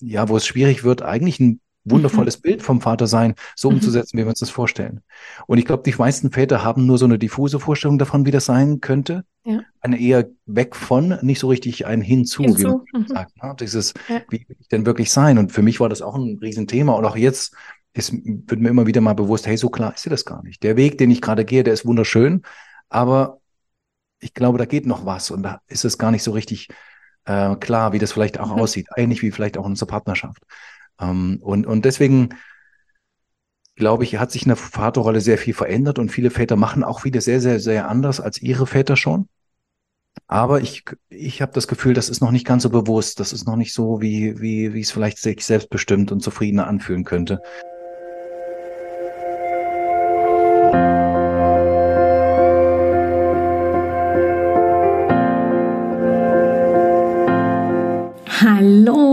ja, wo es schwierig wird, eigentlich ein wundervolles mhm. Bild vom Vater sein, so mhm. umzusetzen, wie wir uns das vorstellen. Und ich glaube, die meisten Väter haben nur so eine diffuse Vorstellung davon, wie das sein könnte. Ja. Eine eher weg von, nicht so richtig ein hinzu, hinzu. wie man mhm. sagt. Ne? Dieses, ja. wie will ich denn wirklich sein? Und für mich war das auch ein Riesenthema. Und auch jetzt ist, wird mir immer wieder mal bewusst, hey, so klar ist dir das gar nicht. Der Weg, den ich gerade gehe, der ist wunderschön, aber ich glaube, da geht noch was und da ist es gar nicht so richtig äh, klar, wie das vielleicht auch mhm. aussieht. Ähnlich wie vielleicht auch in unserer Partnerschaft. Ähm, und, und deswegen glaube ich, hat sich in der Vaterrolle sehr viel verändert und viele Väter machen auch wieder sehr, sehr, sehr anders als ihre Väter schon. Aber ich, ich habe das Gefühl, das ist noch nicht ganz so bewusst. Das ist noch nicht so, wie, wie, wie es vielleicht sich selbstbestimmt und zufriedener anfühlen könnte.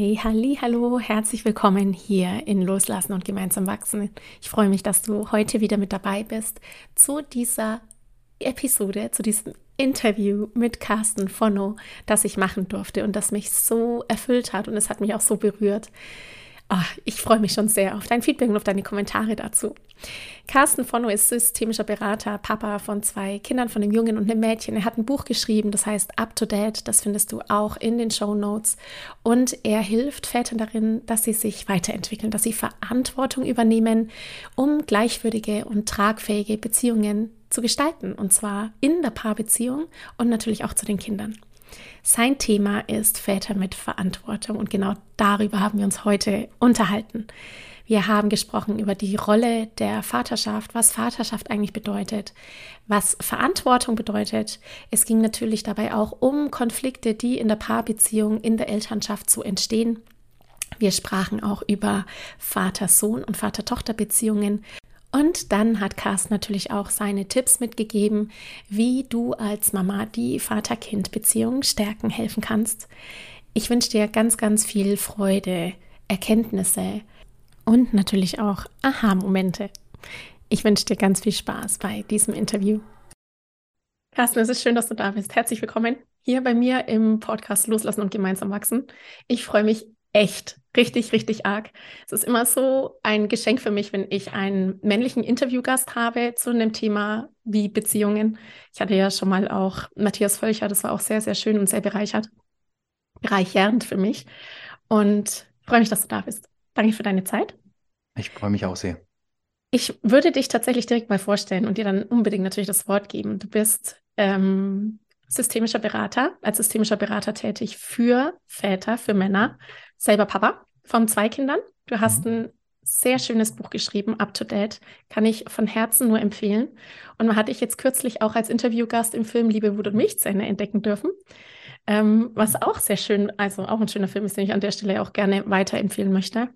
Hi, halli, hallo, herzlich willkommen hier in Loslassen und gemeinsam wachsen. Ich freue mich, dass du heute wieder mit dabei bist zu dieser Episode, zu diesem Interview mit Carsten Fonno, das ich machen durfte und das mich so erfüllt hat und es hat mich auch so berührt. Oh, ich freue mich schon sehr auf dein Feedback und auf deine Kommentare dazu. Carsten Fonno ist systemischer Berater, Papa von zwei Kindern, von einem Jungen und einem Mädchen. Er hat ein Buch geschrieben, das heißt Up to Date. Das findest du auch in den Show Notes. Und er hilft Vätern darin, dass sie sich weiterentwickeln, dass sie Verantwortung übernehmen, um gleichwürdige und tragfähige Beziehungen zu gestalten. Und zwar in der Paarbeziehung und natürlich auch zu den Kindern. Sein Thema ist Väter mit Verantwortung und genau darüber haben wir uns heute unterhalten. Wir haben gesprochen über die Rolle der Vaterschaft, was Vaterschaft eigentlich bedeutet, was Verantwortung bedeutet. Es ging natürlich dabei auch um Konflikte, die in der Paarbeziehung, in der Elternschaft so entstehen. Wir sprachen auch über Vater-Sohn und Vater-Tochter-Beziehungen und dann hat Carsten natürlich auch seine Tipps mitgegeben, wie du als Mama die Vater-Kind-Beziehung stärken helfen kannst. Ich wünsche dir ganz, ganz viel Freude, Erkenntnisse und natürlich auch Aha-Momente. Ich wünsche dir ganz viel Spaß bei diesem Interview. Carsten, es ist schön, dass du da bist. Herzlich willkommen hier bei mir im Podcast Loslassen und gemeinsam wachsen. Ich freue mich echt richtig, richtig arg. Es ist immer so ein Geschenk für mich, wenn ich einen männlichen Interviewgast habe zu einem Thema wie Beziehungen. Ich hatte ja schon mal auch Matthias Völcher, das war auch sehr, sehr schön und sehr bereichert, bereichernd für mich. Und freue mich, dass du da bist. Danke für deine Zeit. Ich freue mich auch sehr. Ich würde dich tatsächlich direkt mal vorstellen und dir dann unbedingt natürlich das Wort geben. Du bist ähm, systemischer Berater, als systemischer Berater tätig für Väter, für Männer, selber Papa von zwei Kindern. Du hast mhm. ein sehr schönes Buch geschrieben, Up to Date, kann ich von Herzen nur empfehlen. Und man hatte ich jetzt kürzlich auch als Interviewgast im Film Liebe, Wut und Milch zu Ende entdecken dürfen. Ähm, was auch sehr schön, also auch ein schöner Film ist, den ich an der Stelle auch gerne weiterempfehlen möchte.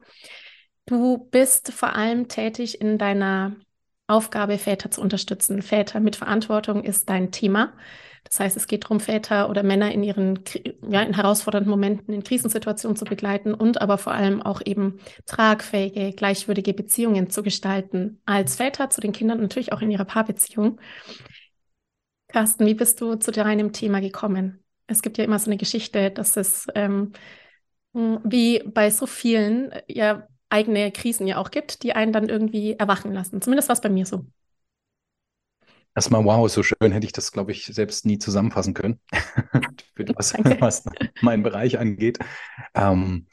Du bist vor allem tätig in deiner Aufgabe, Väter zu unterstützen. Väter mit Verantwortung ist dein Thema. Das heißt, es geht darum, Väter oder Männer in ihren ja, in herausfordernden Momenten, in Krisensituationen zu begleiten und aber vor allem auch eben tragfähige, gleichwürdige Beziehungen zu gestalten. Als Väter zu den Kindern natürlich auch in ihrer Paarbeziehung. Carsten, wie bist du zu deinem Thema gekommen? Es gibt ja immer so eine Geschichte, dass es ähm, wie bei so vielen ja eigene Krisen ja auch gibt, die einen dann irgendwie erwachen lassen. Zumindest war es bei mir so. Erstmal, wow, so schön hätte ich das, glaube ich, selbst nie zusammenfassen können, das, was meinen Bereich angeht. Ähm,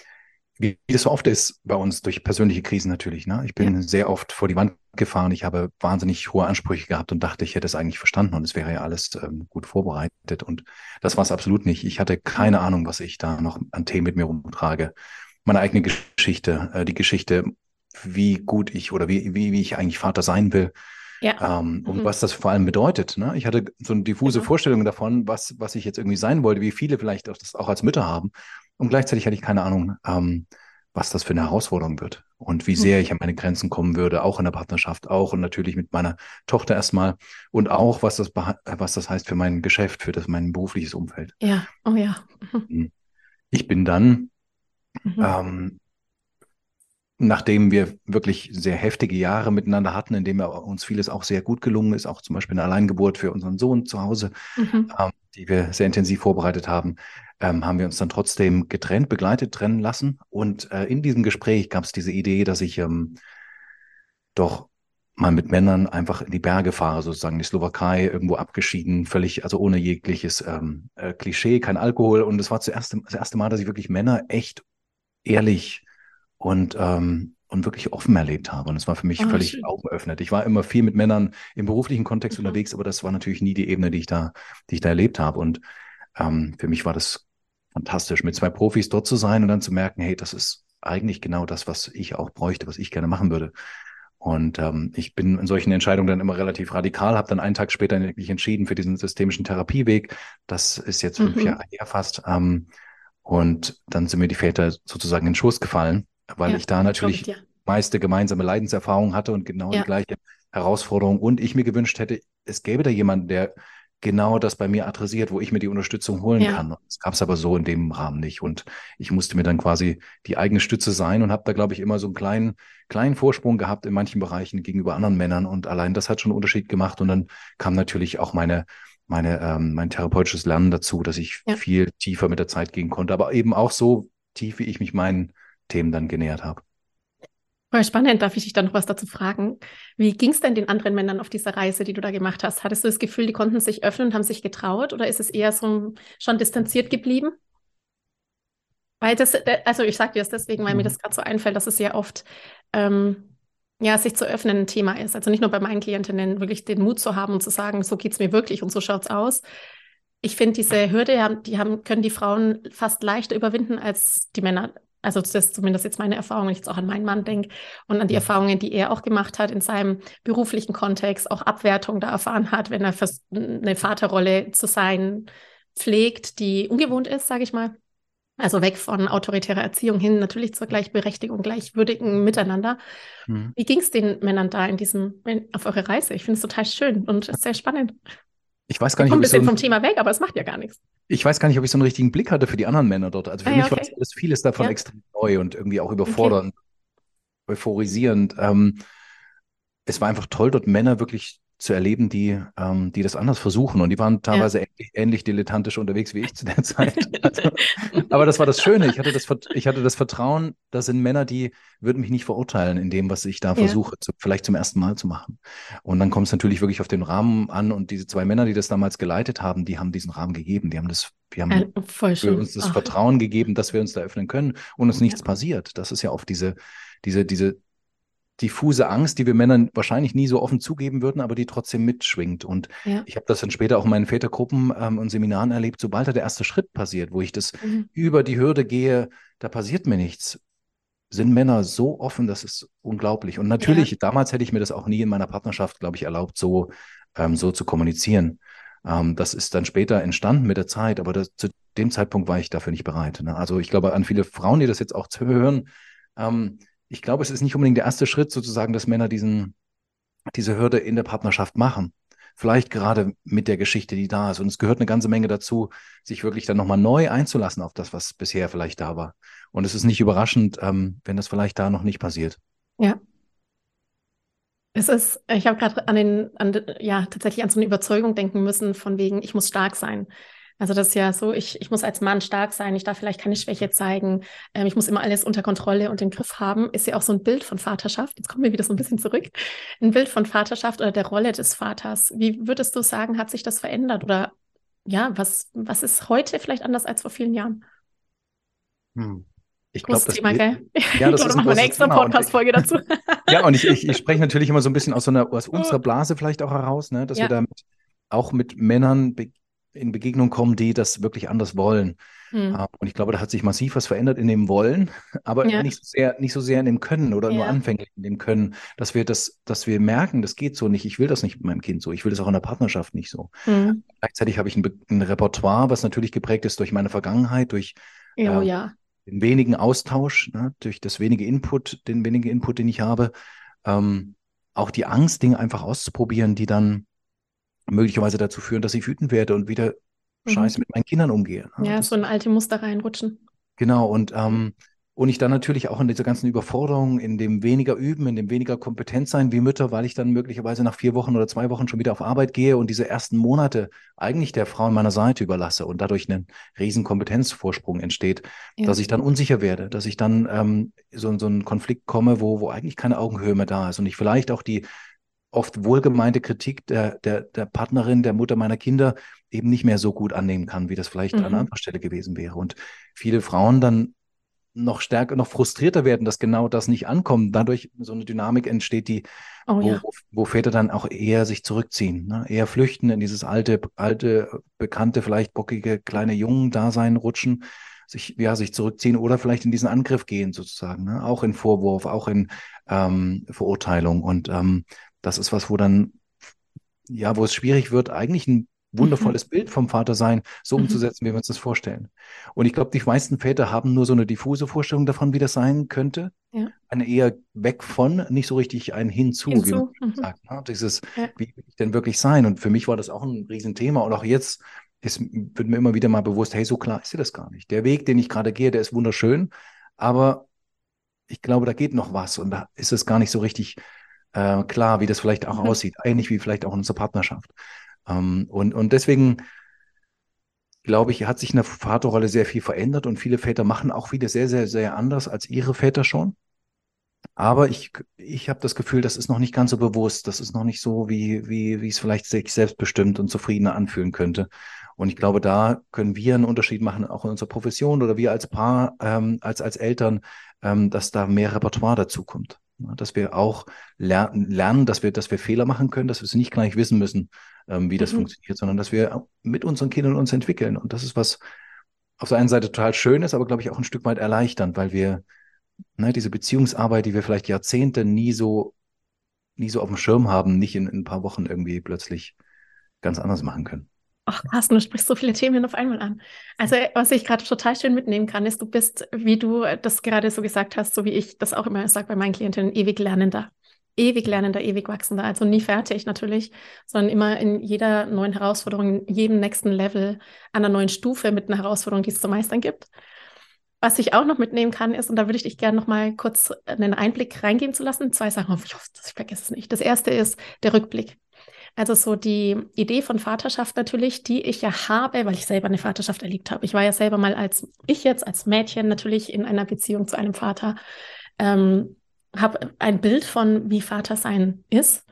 wie das so oft ist bei uns durch persönliche Krisen natürlich. Ne? Ich bin ja. sehr oft vor die Wand gefahren. Ich habe wahnsinnig hohe Ansprüche gehabt und dachte, ich hätte es eigentlich verstanden und es wäre ja alles ähm, gut vorbereitet. Und das war es absolut nicht. Ich hatte keine Ahnung, was ich da noch an Themen mit mir rumtrage. meine eigene Geschichte, äh, die Geschichte, wie gut ich oder wie, wie, wie ich eigentlich Vater sein will. Ja. Ähm, mhm. Und was das vor allem bedeutet. Ne? Ich hatte so eine diffuse genau. Vorstellung davon, was, was ich jetzt irgendwie sein wollte, wie viele vielleicht auch das auch als Mütter haben. Und gleichzeitig hatte ich keine Ahnung, ähm, was das für eine Herausforderung wird und wie sehr mhm. ich an meine Grenzen kommen würde, auch in der Partnerschaft, auch und natürlich mit meiner Tochter erstmal und auch, was das, was das heißt für mein Geschäft, für das, mein berufliches Umfeld. Ja, oh ja. Mhm. Ich bin dann, mhm. ähm, nachdem wir wirklich sehr heftige Jahre miteinander hatten, in dem uns vieles auch sehr gut gelungen ist, auch zum Beispiel eine Alleingeburt für unseren Sohn zu Hause, mhm. ähm, die wir sehr intensiv vorbereitet haben, ähm, haben wir uns dann trotzdem getrennt, begleitet trennen lassen. Und äh, in diesem Gespräch gab es diese Idee, dass ich ähm, doch mal mit Männern einfach in die Berge fahre, sozusagen die Slowakei, irgendwo abgeschieden, völlig, also ohne jegliches ähm, äh, Klischee, kein Alkohol. Und es war zuerst das erste Mal, dass ich wirklich Männer echt ehrlich und ähm, und wirklich offen erlebt habe. Und es war für mich oh, völlig schön. augenöffnet. Ich war immer viel mit Männern im beruflichen Kontext mhm. unterwegs, aber das war natürlich nie die Ebene, die ich da, die ich da erlebt habe. Und ähm, für mich war das fantastisch, mit zwei Profis dort zu sein und dann zu merken, hey, das ist eigentlich genau das, was ich auch bräuchte, was ich gerne machen würde. Und ähm, ich bin in solchen Entscheidungen dann immer relativ radikal, habe dann einen Tag später mich entschieden für diesen systemischen Therapieweg. Das ist jetzt fünf mhm. Jahre her fast. Ähm, und dann sind mir die Väter sozusagen in den Schoß gefallen, weil ja, ich da natürlich ja. meiste gemeinsame Leidenserfahrung hatte und genau ja. die gleiche Herausforderung. Und ich mir gewünscht hätte, es gäbe da jemanden, der genau das bei mir adressiert, wo ich mir die Unterstützung holen ja. kann. Das gab es aber so in dem Rahmen nicht. Und ich musste mir dann quasi die eigene Stütze sein und habe da, glaube ich, immer so einen kleinen, kleinen Vorsprung gehabt in manchen Bereichen gegenüber anderen Männern. Und allein das hat schon einen Unterschied gemacht. Und dann kam natürlich auch meine, meine, ähm, mein therapeutisches Lernen dazu, dass ich ja. viel tiefer mit der Zeit gehen konnte, aber eben auch so tief, wie ich mich meinen Themen dann genähert habe. Voll spannend, darf ich dich dann noch was dazu fragen? Wie ging es denn den anderen Männern auf dieser Reise, die du da gemacht hast? Hattest du das Gefühl, die konnten sich öffnen und haben sich getraut oder ist es eher so schon distanziert geblieben? Weil das, also ich sage dir das deswegen, weil mhm. mir das gerade so einfällt, dass es sehr oft ähm, ja, sich zu öffnen ein Thema ist. Also nicht nur bei meinen Klientinnen, wirklich den Mut zu haben und zu sagen, so geht es mir wirklich und so schaut es aus. Ich finde, diese Hürde, die haben, können die Frauen fast leichter überwinden als die Männer. Also das ist zumindest jetzt meine Erfahrung, wenn ich jetzt auch an meinen Mann denke und an die Erfahrungen, die er auch gemacht hat in seinem beruflichen Kontext, auch Abwertung da erfahren hat, wenn er eine Vaterrolle zu sein pflegt, die ungewohnt ist, sage ich mal. Also weg von autoritärer Erziehung hin natürlich zur Gleichberechtigung, gleichwürdigen Miteinander. Mhm. Wie ging es den Männern da in diesem, auf eure Reise? Ich finde es total schön und sehr spannend. Ich weiß gar nicht, ob ein bisschen so vom Thema weg, aber es macht ja gar nichts. Ich weiß gar nicht, ob ich so einen richtigen Blick hatte für die anderen Männer dort. Also für ah, mich okay. war das vieles davon ja. extrem neu und irgendwie auch überfordernd, okay. euphorisierend. Ähm, es war einfach toll, dort Männer wirklich zu erleben, die, ähm, die das anders versuchen. Und die waren teilweise ja. ähnlich, ähnlich, dilettantisch unterwegs wie ich zu der Zeit. Also, aber das war das Schöne. Ich hatte das, ich hatte das Vertrauen, das sind Männer, die würden mich nicht verurteilen in dem, was ich da ja. versuche, zu, vielleicht zum ersten Mal zu machen. Und dann kommt es natürlich wirklich auf den Rahmen an. Und diese zwei Männer, die das damals geleitet haben, die haben diesen Rahmen gegeben. Die haben das, wir haben ja, für uns das Ach. Vertrauen gegeben, dass wir uns da öffnen können und uns nichts passiert. Das ist ja oft diese, diese, diese diffuse Angst, die wir Männern wahrscheinlich nie so offen zugeben würden, aber die trotzdem mitschwingt. Und ja. ich habe das dann später auch in meinen Vätergruppen ähm, und Seminaren erlebt, sobald da der erste Schritt passiert, wo ich das mhm. über die Hürde gehe, da passiert mir nichts. Sind Männer so offen, das ist unglaublich. Und natürlich, ja. damals hätte ich mir das auch nie in meiner Partnerschaft, glaube ich, erlaubt, so, ähm, so zu kommunizieren. Ähm, das ist dann später entstanden mit der Zeit, aber das, zu dem Zeitpunkt war ich dafür nicht bereit. Ne? Also ich glaube, an viele Frauen, die das jetzt auch zu hören, ähm, ich glaube, es ist nicht unbedingt der erste Schritt, sozusagen, dass Männer diesen, diese Hürde in der Partnerschaft machen. Vielleicht gerade mit der Geschichte, die da ist. Und es gehört eine ganze Menge dazu, sich wirklich dann nochmal neu einzulassen auf das, was bisher vielleicht da war. Und es ist nicht überraschend, ähm, wenn das vielleicht da noch nicht passiert. Ja. Es ist, ich habe gerade an den, an, ja, tatsächlich an so eine Überzeugung denken müssen, von wegen, ich muss stark sein. Also das ist ja so, ich, ich muss als Mann stark sein, ich darf vielleicht keine Schwäche zeigen, ähm, ich muss immer alles unter Kontrolle und im Griff haben, ist ja auch so ein Bild von Vaterschaft. Jetzt kommen wir wieder so ein bisschen zurück. Ein Bild von Vaterschaft oder der Rolle des Vaters. Wie würdest du sagen, hat sich das verändert? Oder ja, was, was ist heute vielleicht anders als vor vielen Jahren? Hm. Ich glaube, das, Thema, gell? Ja, das ich glaub, ist ein eine extra Podcast-Folge dazu. ja, und ich, ich, ich spreche natürlich immer so ein bisschen aus so einer, aus unserer Blase vielleicht auch heraus, ne, dass ja. wir damit auch mit Männern in Begegnung kommen, die das wirklich anders wollen. Mhm. Und ich glaube, da hat sich massiv was verändert in dem Wollen, aber ja. nicht, so sehr, nicht so sehr in dem Können oder ja. nur anfänglich in dem Können, dass wir das, dass wir merken, das geht so nicht. Ich will das nicht mit meinem Kind so. Ich will das auch in der Partnerschaft nicht so. Mhm. Gleichzeitig habe ich ein, ein, Repertoire, was natürlich geprägt ist durch meine Vergangenheit, durch oh, äh, ja. den wenigen Austausch, ne, durch das wenige Input, den wenigen Input, den ich habe. Ähm, auch die Angst, Dinge einfach auszuprobieren, die dann möglicherweise dazu führen, dass ich wütend werde und wieder mhm. scheiße mit meinen Kindern umgehe. Ne? Ja, das, so ein alte Muster reinrutschen. Genau, und, ähm, und ich dann natürlich auch in dieser ganzen Überforderung, in dem weniger Üben, in dem weniger kompetent sein wie Mütter, weil ich dann möglicherweise nach vier Wochen oder zwei Wochen schon wieder auf Arbeit gehe und diese ersten Monate eigentlich der Frau an meiner Seite überlasse und dadurch ein riesen Kompetenzvorsprung entsteht, ja. dass ich dann unsicher werde, dass ich dann ähm, so in so einen Konflikt komme, wo, wo eigentlich keine Augenhöhe mehr da ist und ich vielleicht auch die oft wohlgemeinte Kritik der, der, der Partnerin, der Mutter meiner Kinder eben nicht mehr so gut annehmen kann, wie das vielleicht mhm. an anderer Stelle gewesen wäre. Und viele Frauen dann noch stärker, noch frustrierter werden, dass genau das nicht ankommt. Dadurch so eine Dynamik entsteht, die, oh, wo, ja. wo, Väter dann auch eher sich zurückziehen, ne? eher flüchten in dieses alte, alte, bekannte, vielleicht bockige kleine Jungen-Dasein rutschen, sich, ja, sich zurückziehen oder vielleicht in diesen Angriff gehen sozusagen, ne? auch in Vorwurf, auch in ähm, Verurteilung. Und ähm, das ist was, wo dann, ja, wo es schwierig wird, eigentlich ein wundervolles mhm. Bild vom Vater sein, so mhm. umzusetzen, wie wir uns das vorstellen. Und ich glaube, die meisten Väter haben nur so eine diffuse Vorstellung davon, wie das sein könnte. Ja. Eine eher weg von, nicht so richtig ein hinzu, hinzu. wie man mhm. sagt. Ne? Dieses, ja. wie will ich denn wirklich sein? Und für mich war das auch ein Riesenthema. Und auch jetzt ist, wird mir immer wieder mal bewusst, hey, so klar ist dir das gar nicht. Der Weg, den ich gerade gehe, der ist wunderschön, aber ich glaube, da geht noch was und da ist es gar nicht so richtig äh, klar, wie das vielleicht auch mhm. aussieht. Ähnlich wie vielleicht auch in unserer Partnerschaft. Ähm, und, und deswegen glaube ich, hat sich in der Vaterrolle sehr viel verändert und viele Väter machen auch wieder sehr, sehr, sehr anders als ihre Väter schon. Aber ich, ich habe das Gefühl, das ist noch nicht ganz so bewusst. Das ist noch nicht so, wie, wie, wie es vielleicht sich selbstbestimmt und zufriedener anfühlen könnte. Und ich glaube, da können wir einen Unterschied machen, auch in unserer Profession oder wir als Paar, ähm, als, als Eltern, ähm, dass da mehr Repertoire dazu kommt. Dass wir auch ler lernen, dass wir, dass wir Fehler machen können, dass wir es nicht gleich wissen müssen, ähm, wie das mhm. funktioniert, sondern dass wir mit unseren Kindern uns entwickeln. Und das ist was auf der einen Seite total schön ist, aber glaube ich auch ein Stück weit erleichternd, weil wir ne, diese Beziehungsarbeit, die wir vielleicht Jahrzehnte nie so, nie so auf dem Schirm haben, nicht in, in ein paar Wochen irgendwie plötzlich ganz anders machen können. Ach, Carsten, du sprichst so viele Themen auf einmal an. Also, was ich gerade total schön mitnehmen kann, ist, du bist, wie du das gerade so gesagt hast, so wie ich das auch immer sage bei meinen Klientinnen, ewig Lernender. Ewig Lernender, ewig Wachsender. Also nie fertig natürlich, sondern immer in jeder neuen Herausforderung, in jedem nächsten Level, einer neuen Stufe mit einer Herausforderung, die es zu meistern gibt. Was ich auch noch mitnehmen kann, ist, und da würde ich dich gerne noch mal kurz einen Einblick reingehen zu lassen. Zwei Sachen, ich hoffe, ich vergesse es nicht. Das erste ist der Rückblick. Also so die Idee von Vaterschaft natürlich, die ich ja habe, weil ich selber eine Vaterschaft erlebt habe. Ich war ja selber mal als ich jetzt als Mädchen natürlich in einer Beziehung zu einem Vater, ähm, habe ein Bild von wie Vater sein ist.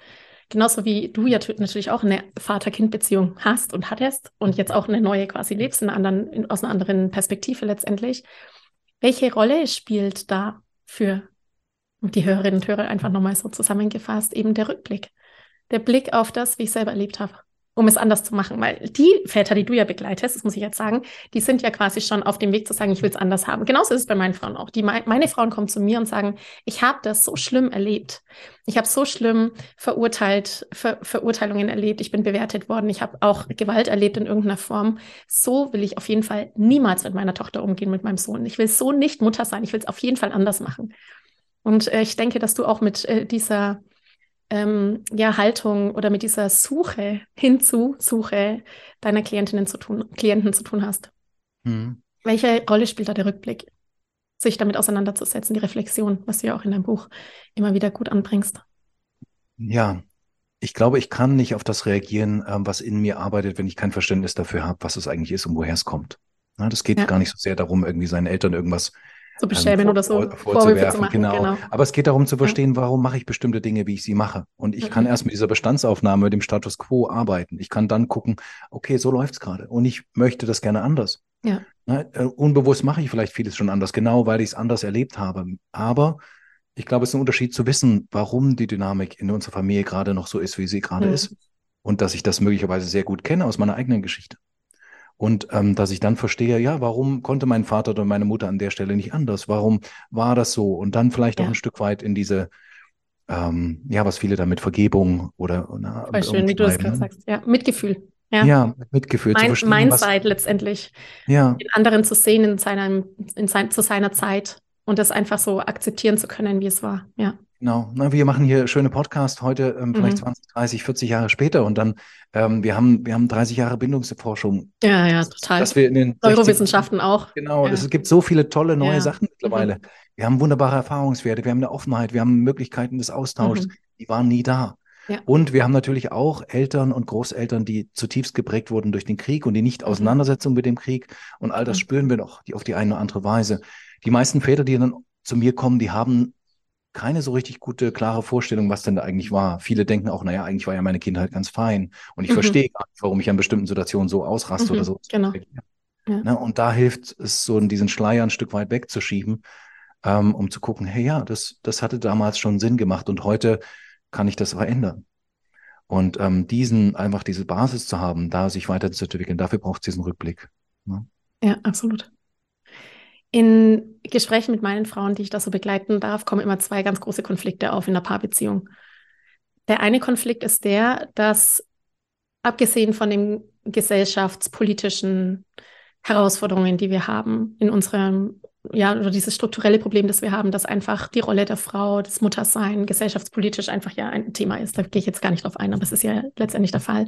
Genauso wie du ja natürlich auch eine Vater-Kind-Beziehung hast und hattest und jetzt auch eine neue quasi lebst, in einer anderen, in, aus einer anderen Perspektive letztendlich. Welche Rolle spielt da für die Hörerinnen und Hörer einfach nochmal so zusammengefasst eben der Rückblick? Der Blick auf das, wie ich selber erlebt habe, um es anders zu machen. Weil die Väter, die du ja begleitest, das muss ich jetzt sagen, die sind ja quasi schon auf dem Weg zu sagen, ich will es anders haben. Genauso ist es bei meinen Frauen auch. Die, meine Frauen kommen zu mir und sagen, ich habe das so schlimm erlebt. Ich habe so schlimm verurteilt, Ver, Verurteilungen erlebt. Ich bin bewertet worden. Ich habe auch Gewalt erlebt in irgendeiner Form. So will ich auf jeden Fall niemals mit meiner Tochter umgehen, mit meinem Sohn. Ich will so nicht Mutter sein. Ich will es auf jeden Fall anders machen. Und äh, ich denke, dass du auch mit äh, dieser ähm, ja, Haltung oder mit dieser Suche hinzu, Suche deiner Klientinnen zu tun, Klienten zu tun hast. Mhm. Welche Rolle spielt da der Rückblick? Sich damit auseinanderzusetzen, die Reflexion, was du ja auch in deinem Buch immer wieder gut anbringst. Ja, ich glaube, ich kann nicht auf das reagieren, ähm, was in mir arbeitet, wenn ich kein Verständnis dafür habe, was es eigentlich ist und woher es kommt. Das geht ja. gar nicht so sehr darum, irgendwie seinen Eltern irgendwas zu beschämen ähm, oder so vorzuwerfen. Zu machen, genau. genau. Aber es geht darum zu verstehen, warum mache ich bestimmte Dinge, wie ich sie mache. Und ich mhm. kann erst mit dieser Bestandsaufnahme, dem Status quo arbeiten. Ich kann dann gucken, okay, so läuft es gerade. Und ich möchte das gerne anders. Ja. Ne? Äh, unbewusst mache ich vielleicht vieles schon anders, genau weil ich es anders erlebt habe. Aber ich glaube, es ist ein Unterschied zu wissen, warum die Dynamik in unserer Familie gerade noch so ist, wie sie gerade mhm. ist. Und dass ich das möglicherweise sehr gut kenne aus meiner eigenen Geschichte. Und ähm, dass ich dann verstehe, ja, warum konnte mein Vater oder meine Mutter an der Stelle nicht anders? Warum war das so? Und dann vielleicht ja. auch ein Stück weit in diese, ähm, ja, was viele damit Vergebung oder. Na, Voll schön, wie du es gerade sagst. Ja, Mitgefühl. Ja, ja Mitgefühl mein, zu verstehen. Mindset letztendlich. Ja. Den anderen zu sehen in seiner, in sein, zu seiner Zeit und das einfach so akzeptieren zu können, wie es war. Ja. Genau. Na, wir machen hier schöne Podcast heute, ähm, vielleicht mhm. 20, 30, 40 Jahre später und dann, ähm, wir haben, wir haben 30 Jahre Bindungsforschung. Ja, ja, total. Dass wir in den Neurowissenschaften 60, auch. Genau. Ja. Es gibt so viele tolle neue ja. Sachen mittlerweile. Mhm. Wir haben wunderbare Erfahrungswerte, wir haben eine Offenheit, wir haben Möglichkeiten des Austauschs. Mhm. Die waren nie da. Ja. Und wir haben natürlich auch Eltern und Großeltern, die zutiefst geprägt wurden durch den Krieg und die Nicht-Auseinandersetzung mhm. mit dem Krieg. Und all das mhm. spüren wir doch die auf die eine oder andere Weise. Die meisten Väter, die dann zu mir kommen, die haben keine so richtig gute, klare Vorstellung, was denn da eigentlich war. Viele denken auch, naja, eigentlich war ja meine Kindheit ganz fein. Und ich mhm. verstehe gar nicht, warum ich an bestimmten Situationen so ausraste mhm, oder so. Genau. Ja. Ne? Und da hilft es, so diesen Schleier ein Stück weit wegzuschieben, ähm, um zu gucken, hey ja, das, das hatte damals schon Sinn gemacht und heute kann ich das verändern. Und ähm, diesen, einfach diese Basis zu haben, da sich weiterzuentwickeln, dafür braucht es diesen Rückblick. Ne? Ja, absolut. In Gesprächen mit meinen Frauen, die ich da so begleiten darf, kommen immer zwei ganz große Konflikte auf in der Paarbeziehung. Der eine Konflikt ist der, dass abgesehen von den gesellschaftspolitischen Herausforderungen, die wir haben in unserem, ja, oder dieses strukturelle Problem, das wir haben, dass einfach die Rolle der Frau, das Muttersein gesellschaftspolitisch einfach ja ein Thema ist. Da gehe ich jetzt gar nicht drauf ein, aber es ist ja letztendlich der Fall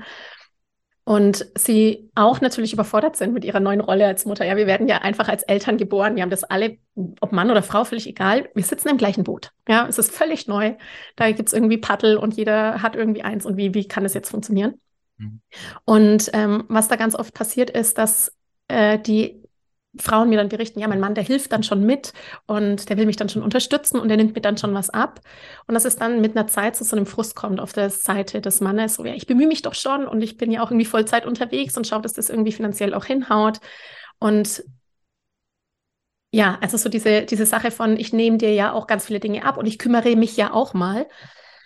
und sie auch natürlich überfordert sind mit ihrer neuen Rolle als Mutter. Ja, wir werden ja einfach als Eltern geboren. Wir haben das alle, ob Mann oder Frau, völlig egal. Wir sitzen im gleichen Boot. Ja, es ist völlig neu. Da gibt es irgendwie Paddel und jeder hat irgendwie eins. Und wie, wie kann das jetzt funktionieren? Mhm. Und ähm, was da ganz oft passiert ist, dass äh, die Frauen mir dann berichten, ja, mein Mann, der hilft dann schon mit und der will mich dann schon unterstützen und der nimmt mir dann schon was ab. Und dass es dann mit einer Zeit zu so einem Frust kommt auf der Seite des Mannes, so, ja, ich bemühe mich doch schon und ich bin ja auch irgendwie Vollzeit unterwegs und schaue, dass das irgendwie finanziell auch hinhaut. Und ja, also so diese, diese Sache von, ich nehme dir ja auch ganz viele Dinge ab und ich kümmere mich ja auch mal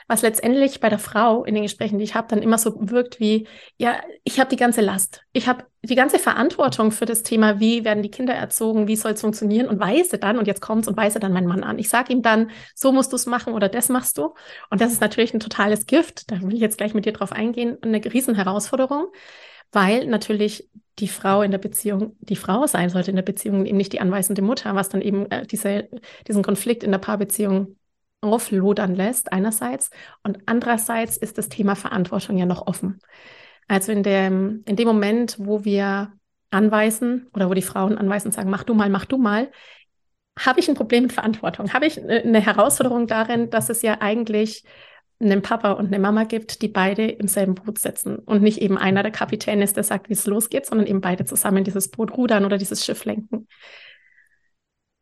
was letztendlich bei der Frau in den Gesprächen, die ich habe, dann immer so wirkt wie, ja, ich habe die ganze Last. Ich habe die ganze Verantwortung für das Thema, wie werden die Kinder erzogen, wie soll es funktionieren und weise dann, und jetzt kommt's und weise dann meinen Mann an. Ich sage ihm dann, so musst du es machen oder das machst du. Und das ist natürlich ein totales Gift. Da will ich jetzt gleich mit dir drauf eingehen. Eine Riesenherausforderung, weil natürlich die Frau in der Beziehung die Frau sein sollte in der Beziehung, eben nicht die anweisende Mutter, was dann eben äh, diese, diesen Konflikt in der Paarbeziehung auflodern lässt, einerseits. Und andererseits ist das Thema Verantwortung ja noch offen. Also in dem, in dem Moment, wo wir anweisen oder wo die Frauen anweisen und sagen, mach du mal, mach du mal, habe ich ein Problem mit Verantwortung? Habe ich eine Herausforderung darin, dass es ja eigentlich einen Papa und eine Mama gibt, die beide im selben Boot sitzen und nicht eben einer der Kapitän ist, der sagt, wie es losgeht, sondern eben beide zusammen dieses Boot rudern oder dieses Schiff lenken.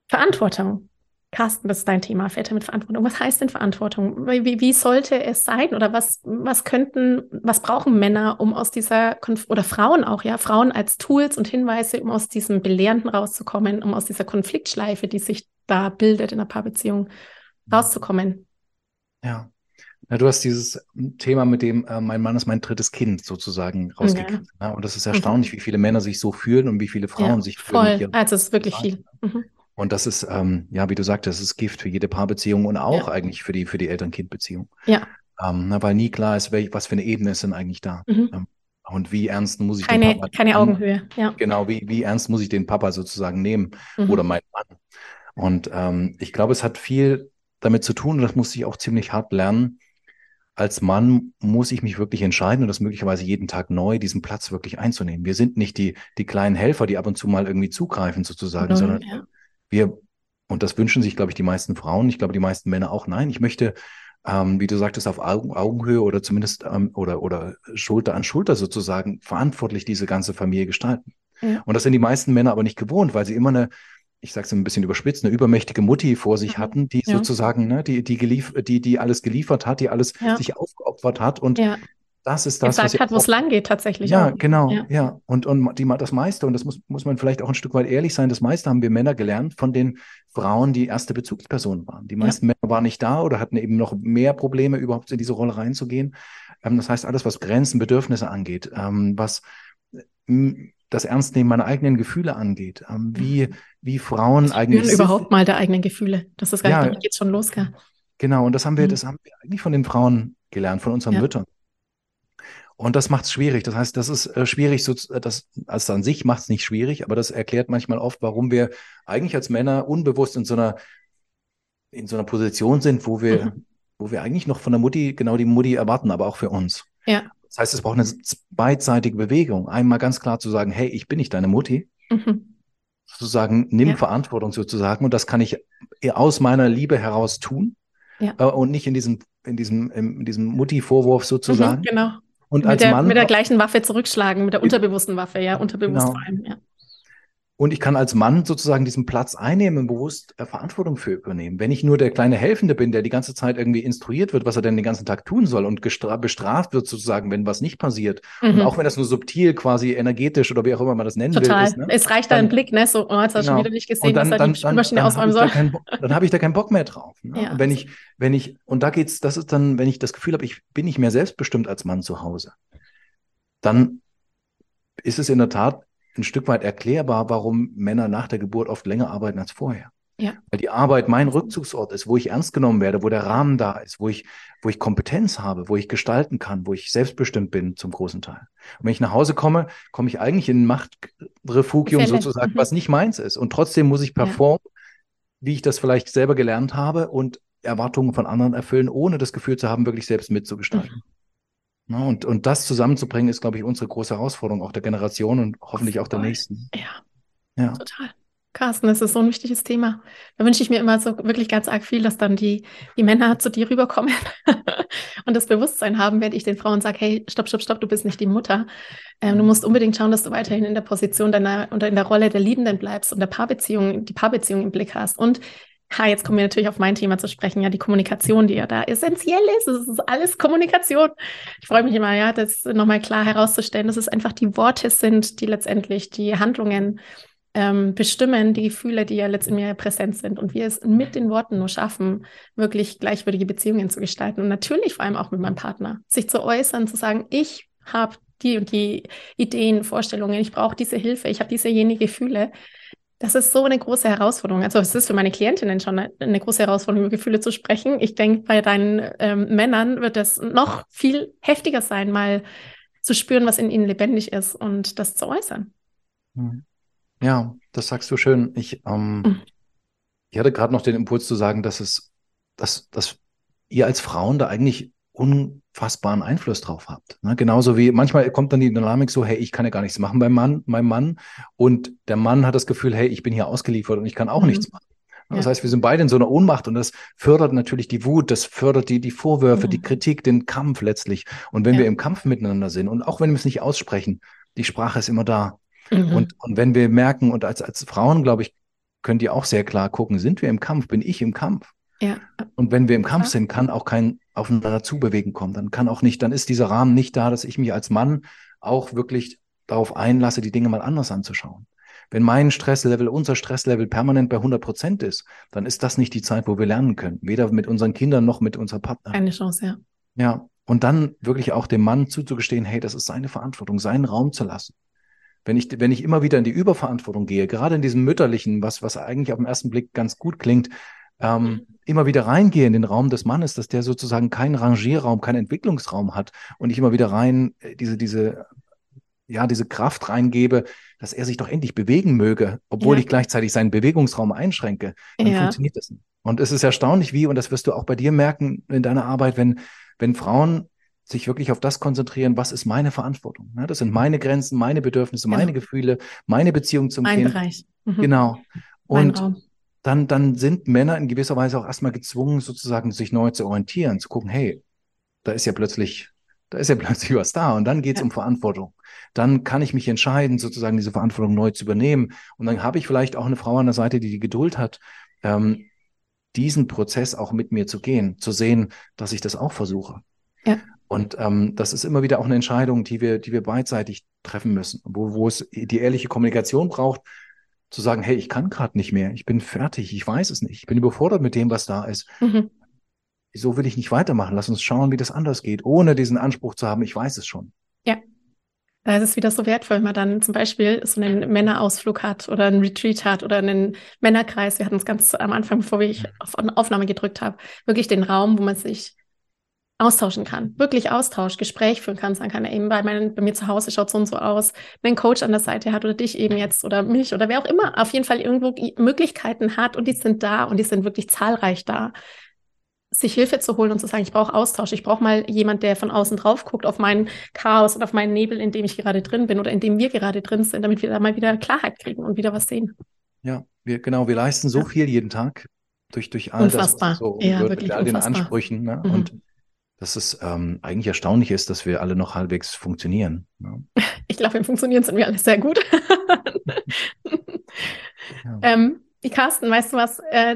Verantwortung. Carsten, das ist dein Thema, Väter mit Verantwortung. Was heißt denn Verantwortung? Wie, wie sollte es sein? Oder was, was könnten, was brauchen Männer, um aus dieser, Konf oder Frauen auch, ja, Frauen als Tools und Hinweise, um aus diesem Belehrenden rauszukommen, um aus dieser Konfliktschleife, die sich da bildet in einer Paarbeziehung, rauszukommen? Ja. Ja, du hast dieses Thema mit dem, äh, mein Mann ist mein drittes Kind sozusagen rausgekriegt. Ja. Ne? Und das ist erstaunlich, mhm. wie viele Männer sich so fühlen und wie viele Frauen ja, sich fühlen. Voll, also es ist wirklich viel. Mhm. Und das ist, ähm, ja, wie du sagtest, das ist Gift für jede Paarbeziehung und auch ja. eigentlich für die, für die Eltern-Kind-Beziehung. Ja. Ähm, na, weil nie klar ist, welch, was für eine Ebene ist denn eigentlich da. Mhm. Ähm, und wie ernst muss ich keine, den Papa Keine Augenhöhe, ja. Genau, wie, wie ernst muss ich den Papa sozusagen nehmen mhm. oder meinen Mann. Und ähm, ich glaube, es hat viel damit zu tun, und das musste ich auch ziemlich hart lernen. Als Mann muss ich mich wirklich entscheiden und das möglicherweise jeden Tag neu, diesen Platz wirklich einzunehmen. Wir sind nicht die, die kleinen Helfer, die ab und zu mal irgendwie zugreifen sozusagen, Null, sondern ja wir, und das wünschen sich, glaube ich, die meisten Frauen, ich glaube, die meisten Männer auch, nein, ich möchte, ähm, wie du sagtest, auf Augen, Augenhöhe oder zumindest ähm, oder, oder Schulter an Schulter sozusagen verantwortlich diese ganze Familie gestalten. Ja. Und das sind die meisten Männer aber nicht gewohnt, weil sie immer eine, ich sage es ein bisschen überspitzt, eine übermächtige Mutti vor sich mhm. hatten, die ja. sozusagen, ne, die, die, gelief die, die alles geliefert hat, die alles ja. sich aufgeopfert hat und das ist das, gesagt was hat, wo es lang geht tatsächlich. Ja, auch. genau, ja. ja. Und, und die, das meiste, und das muss, muss man vielleicht auch ein Stück weit ehrlich sein, das meiste haben wir Männer gelernt von den Frauen, die erste Bezugspersonen waren. Die meisten ja. Männer waren nicht da oder hatten eben noch mehr Probleme, überhaupt in diese Rolle reinzugehen. Ähm, das heißt, alles, was Grenzen, Bedürfnisse angeht, ähm, was das Ernstnehmen meiner eigenen Gefühle angeht, ähm, wie, wie Frauen das eigentlich. überhaupt mal der eigenen Gefühle. Das ist gar ja, nicht, schon los, gell? Genau, und das haben wir, mhm. das haben wir eigentlich von den Frauen gelernt, von unseren. Müttern. Und das macht es schwierig. Das heißt, das ist äh, schwierig, so, das also an sich macht es nicht schwierig, aber das erklärt manchmal oft, warum wir eigentlich als Männer unbewusst in so einer, in so einer Position sind, wo wir, mhm. wo wir eigentlich noch von der Mutti genau die Mutti erwarten, aber auch für uns. Ja. Das heißt, es braucht eine beidseitige Bewegung. Einmal ganz klar zu sagen, hey, ich bin nicht deine Mutti. Mhm. Sozusagen, nimm ja. Verantwortung sozusagen. Und das kann ich aus meiner Liebe heraus tun. Ja. Äh, und nicht in diesem, in diesem, in diesem Mutti-Vorwurf sozusagen. Mhm, genau. Und mit als der, Mann. Mit der gleichen Waffe zurückschlagen, mit der unterbewussten Waffe, ja, unterbewusst genau. vor allem, ja. Und ich kann als Mann sozusagen diesen Platz einnehmen und bewusst äh, Verantwortung für übernehmen. Wenn ich nur der kleine Helfende bin, der die ganze Zeit irgendwie instruiert wird, was er denn den ganzen Tag tun soll und bestraft wird sozusagen, wenn was nicht passiert. Mhm. Und auch wenn das nur subtil quasi energetisch oder wie auch immer man das nennen Total. will. Ist, ne? Es reicht da ein Blick, ne? So, oh, jetzt hast du genau. schon wieder nicht gesehen, dann, was er die dann, Maschine ausräumen soll. Da dann habe ich da keinen Bock mehr drauf. Ne? Ja. Und wenn ich, wenn ich, und da geht's, das ist dann, wenn ich das Gefühl habe, ich bin nicht mehr selbstbestimmt als Mann zu Hause, dann ist es in der Tat ein Stück weit erklärbar, warum Männer nach der Geburt oft länger arbeiten als vorher. Ja. Weil die Arbeit mein Rückzugsort ist, wo ich ernst genommen werde, wo der Rahmen da ist, wo ich, wo ich Kompetenz habe, wo ich gestalten kann, wo ich selbstbestimmt bin zum großen Teil. Und wenn ich nach Hause komme, komme ich eigentlich in ein Machtrefugium sozusagen, mhm. was nicht meins ist. Und trotzdem muss ich performen, ja. wie ich das vielleicht selber gelernt habe und Erwartungen von anderen erfüllen, ohne das Gefühl zu haben, wirklich selbst mitzugestalten. Mhm. Ne, und, und das zusammenzubringen, ist, glaube ich, unsere große Herausforderung, auch der Generation und hoffentlich auch der nächsten. Ja, ja. total. Carsten, das ist so ein wichtiges Thema. Da wünsche ich mir immer so wirklich ganz arg viel, dass dann die, die Männer zu dir rüberkommen und das Bewusstsein haben, wenn ich den Frauen sage, hey, stopp, stopp, stopp, du bist nicht die Mutter. Ähm, du musst unbedingt schauen, dass du weiterhin in der Position deiner oder in der Rolle der Liebenden bleibst und der Paarbeziehung, die Paarbeziehung im Blick hast. Und Ha, jetzt kommen wir natürlich auf mein Thema zu sprechen, ja, die Kommunikation, die ja da essentiell ist. Es ist alles Kommunikation. Ich freue mich immer, ja, das nochmal klar herauszustellen, dass es einfach die Worte sind, die letztendlich die Handlungen ähm, bestimmen, die Gefühle, die ja letztendlich präsent sind. Und wir es mit den Worten nur schaffen, wirklich gleichwürdige Beziehungen zu gestalten. Und natürlich vor allem auch mit meinem Partner, sich zu äußern, zu sagen, ich habe die und die Ideen, Vorstellungen, ich brauche diese Hilfe, ich habe diese jene Gefühle das ist so eine große Herausforderung. Also es ist für meine Klientinnen schon eine, eine große Herausforderung, über Gefühle zu sprechen. Ich denke, bei deinen ähm, Männern wird es noch viel heftiger sein, mal zu spüren, was in ihnen lebendig ist und das zu äußern. Mhm. Ja, das sagst du schön. Ich, ähm, mhm. ich hatte gerade noch den Impuls zu sagen, dass es, dass, dass ihr als Frauen da eigentlich unfassbaren Einfluss drauf habt. Ne? Genauso wie manchmal kommt dann die Dynamik so, hey, ich kann ja gar nichts machen beim Mann, meinem Mann. Und der Mann hat das Gefühl, hey, ich bin hier ausgeliefert und ich kann auch mhm. nichts machen. Das ja. heißt, wir sind beide in so einer Ohnmacht und das fördert natürlich die Wut, das fördert die, die Vorwürfe, mhm. die Kritik, den Kampf letztlich. Und wenn ja. wir im Kampf miteinander sind und auch wenn wir es nicht aussprechen, die Sprache ist immer da. Mhm. Und, und wenn wir merken, und als, als Frauen, glaube ich, könnt ihr auch sehr klar gucken, sind wir im Kampf, bin ich im Kampf? Ja. Und wenn wir im Kampf sind, kann auch kein aufeinander zubewegen kommen. Dann kann auch nicht, dann ist dieser Rahmen nicht da, dass ich mich als Mann auch wirklich darauf einlasse, die Dinge mal anders anzuschauen. Wenn mein Stresslevel, unser Stresslevel permanent bei 100 Prozent ist, dann ist das nicht die Zeit, wo wir lernen können. Weder mit unseren Kindern noch mit unserem Partner. Eine Chance, ja. Ja. Und dann wirklich auch dem Mann zuzugestehen, hey, das ist seine Verantwortung, seinen Raum zu lassen. Wenn ich, wenn ich immer wieder in die Überverantwortung gehe, gerade in diesem mütterlichen, was, was eigentlich auf den ersten Blick ganz gut klingt, ähm, immer wieder reingehe in den Raum des Mannes, dass der sozusagen keinen Rangierraum, keinen Entwicklungsraum hat und ich immer wieder rein äh, diese, diese, ja, diese Kraft reingebe, dass er sich doch endlich bewegen möge, obwohl ja. ich gleichzeitig seinen Bewegungsraum einschränke, dann ja. funktioniert das nicht. Und es ist erstaunlich, wie, und das wirst du auch bei dir merken in deiner Arbeit, wenn, wenn Frauen sich wirklich auf das konzentrieren, was ist meine Verantwortung? Ne? Das sind meine Grenzen, meine Bedürfnisse, genau. meine Gefühle, meine Beziehung zum mein Kind. Bereich. Mhm. Genau. Und dann, dann sind Männer in gewisser Weise auch erstmal gezwungen, sozusagen sich neu zu orientieren, zu gucken, hey, da ist ja plötzlich, da ist ja plötzlich was da und dann geht es ja. um Verantwortung. Dann kann ich mich entscheiden, sozusagen diese Verantwortung neu zu übernehmen. Und dann habe ich vielleicht auch eine Frau an der Seite, die die Geduld hat, ähm, diesen Prozess auch mit mir zu gehen, zu sehen, dass ich das auch versuche. Ja. Und ähm, das ist immer wieder auch eine Entscheidung, die wir, die wir beidseitig treffen müssen, wo, wo es die ehrliche Kommunikation braucht, zu sagen, hey, ich kann gerade nicht mehr, ich bin fertig, ich weiß es nicht, ich bin überfordert mit dem, was da ist. Mhm. So will ich nicht weitermachen. Lass uns schauen, wie das anders geht, ohne diesen Anspruch zu haben, ich weiß es schon. Ja. Da ist es wieder so wertvoll, wenn man dann zum Beispiel so einen Männerausflug hat oder einen Retreat hat oder einen Männerkreis. Wir hatten es ganz am Anfang, bevor ich auf Aufnahme gedrückt habe, wirklich den Raum, wo man sich austauschen kann, wirklich Austausch, Gespräch führen kann, sagen kann, eben bei, mein, bei mir zu Hause schaut so und so aus, wenn ein Coach an der Seite hat oder dich eben jetzt oder mich oder wer auch immer, auf jeden Fall irgendwo Möglichkeiten hat und die sind da und die sind wirklich zahlreich da, sich Hilfe zu holen und zu sagen, ich brauche Austausch, ich brauche mal jemand, der von außen drauf guckt auf mein Chaos und auf meinen Nebel, in dem ich gerade drin bin oder in dem wir gerade drin sind, damit wir da mal wieder Klarheit kriegen und wieder was sehen. Ja, wir, genau, wir leisten so ja. viel jeden Tag durch, durch all unfassbar. das, so ja, wirklich mit all unfassbar. den Ansprüchen. Ne? Mhm. Und dass es ähm, eigentlich erstaunlich ist, dass wir alle noch halbwegs funktionieren. Ne? Ich glaube, im Funktionieren sind wir alle sehr gut. ja. ähm, Carsten, weißt du was? Äh,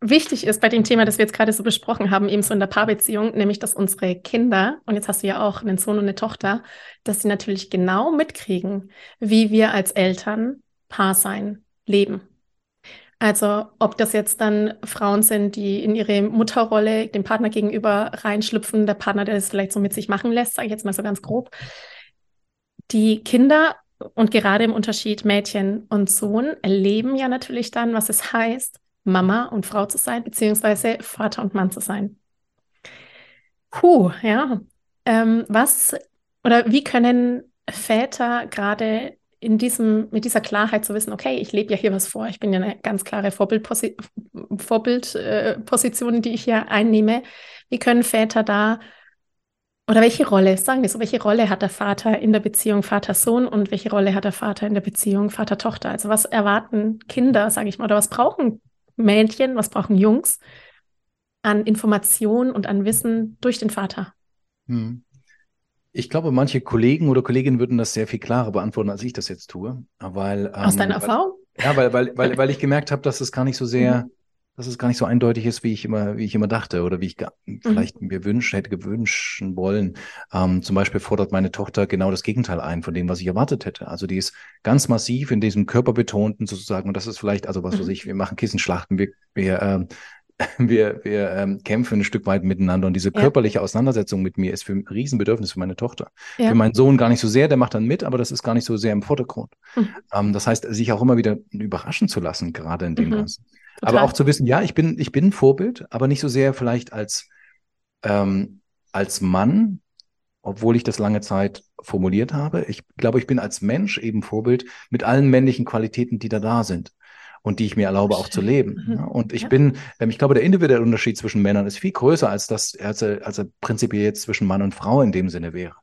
wichtig ist bei dem Thema, das wir jetzt gerade so besprochen haben, eben so in der Paarbeziehung, nämlich dass unsere Kinder, und jetzt hast du ja auch einen Sohn und eine Tochter, dass sie natürlich genau mitkriegen, wie wir als Eltern Paar sein, leben. Also ob das jetzt dann Frauen sind, die in ihre Mutterrolle dem Partner gegenüber reinschlüpfen, der Partner, der es vielleicht so mit sich machen lässt, sage ich jetzt mal so ganz grob. Die Kinder und gerade im Unterschied Mädchen und Sohn erleben ja natürlich dann, was es heißt, Mama und Frau zu sein, beziehungsweise Vater und Mann zu sein. Puh, ja. Ähm, was oder wie können Väter gerade in diesem, mit dieser Klarheit zu wissen, okay, ich lebe ja hier was vor, ich bin ja eine ganz klare Vorbildposition, Vorbild, äh, die ich hier einnehme. Wie können Väter da oder welche Rolle, sagen wir so, welche Rolle hat der Vater in der Beziehung Vater-Sohn und welche Rolle hat der Vater in der Beziehung Vater-Tochter? Also was erwarten Kinder, sage ich mal, oder was brauchen Mädchen, was brauchen Jungs an Informationen und an Wissen durch den Vater? Hm. Ich glaube, manche Kollegen oder Kolleginnen würden das sehr viel klarer beantworten, als ich das jetzt tue. Weil, Aus ähm, deiner Erfahrung? Ja, weil, weil, weil, weil ich gemerkt habe, dass es gar nicht so sehr, mhm. dass es gar nicht so eindeutig ist, wie ich immer, wie ich immer dachte oder wie ich mhm. vielleicht mir wünsch, hätte gewünschen wollen. Ähm, zum Beispiel fordert meine Tochter genau das Gegenteil ein von dem, was ich erwartet hätte. Also die ist ganz massiv in diesem körperbetonten sozusagen, und das ist vielleicht, also was mhm. weiß ich, wir machen Kissenschlachten, wir, wir ähm, wir, wir ähm, kämpfen ein Stück weit miteinander und diese körperliche ja. Auseinandersetzung mit mir ist für ein Riesenbedürfnis für meine Tochter. Ja. Für meinen Sohn gar nicht so sehr, der macht dann mit, aber das ist gar nicht so sehr im Vordergrund. Mhm. Ähm, das heißt, sich auch immer wieder überraschen zu lassen, gerade in dem mhm. Ganzen. Total. Aber auch zu wissen, ja, ich bin, ich bin ein Vorbild, aber nicht so sehr vielleicht als, ähm, als Mann, obwohl ich das lange Zeit formuliert habe. Ich glaube, ich bin als Mensch eben Vorbild mit allen männlichen Qualitäten, die da da sind und die ich mir erlaube auch zu leben. Mhm. Und ich bin, ähm, ich glaube, der individuelle Unterschied zwischen Männern ist viel größer, als das, als er, als er prinzipiell jetzt zwischen Mann und Frau in dem Sinne wäre.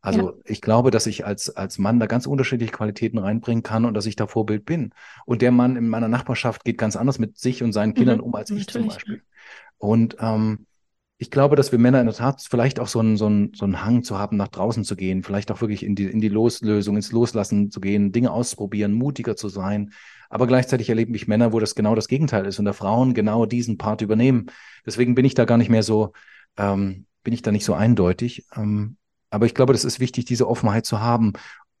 Also ja. ich glaube, dass ich als, als Mann da ganz unterschiedliche Qualitäten reinbringen kann und dass ich da Vorbild bin. Und der Mann in meiner Nachbarschaft geht ganz anders mit sich und seinen Kindern mhm. um als ich zum Beispiel. Und ähm, ich glaube, dass wir Männer in der Tat vielleicht auch so einen, so, einen, so einen Hang zu haben, nach draußen zu gehen, vielleicht auch wirklich in die, in die Loslösung, ins Loslassen zu gehen, Dinge auszuprobieren, mutiger zu sein, aber gleichzeitig erleben mich Männer, wo das genau das Gegenteil ist und der Frauen genau diesen Part übernehmen. Deswegen bin ich da gar nicht mehr so, ähm, bin ich da nicht so eindeutig. Ähm, aber ich glaube, das ist wichtig, diese Offenheit zu haben.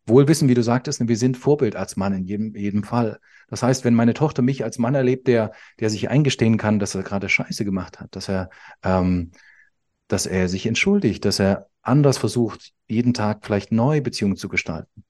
Wohl wissen, wie du sagtest, wir sind Vorbild als Mann in jedem, jedem Fall. Das heißt, wenn meine Tochter mich als Mann erlebt, der, der sich eingestehen kann, dass er gerade Scheiße gemacht hat, dass er, ähm, dass er sich entschuldigt, dass er anders versucht, jeden Tag vielleicht neue Beziehungen zu gestalten,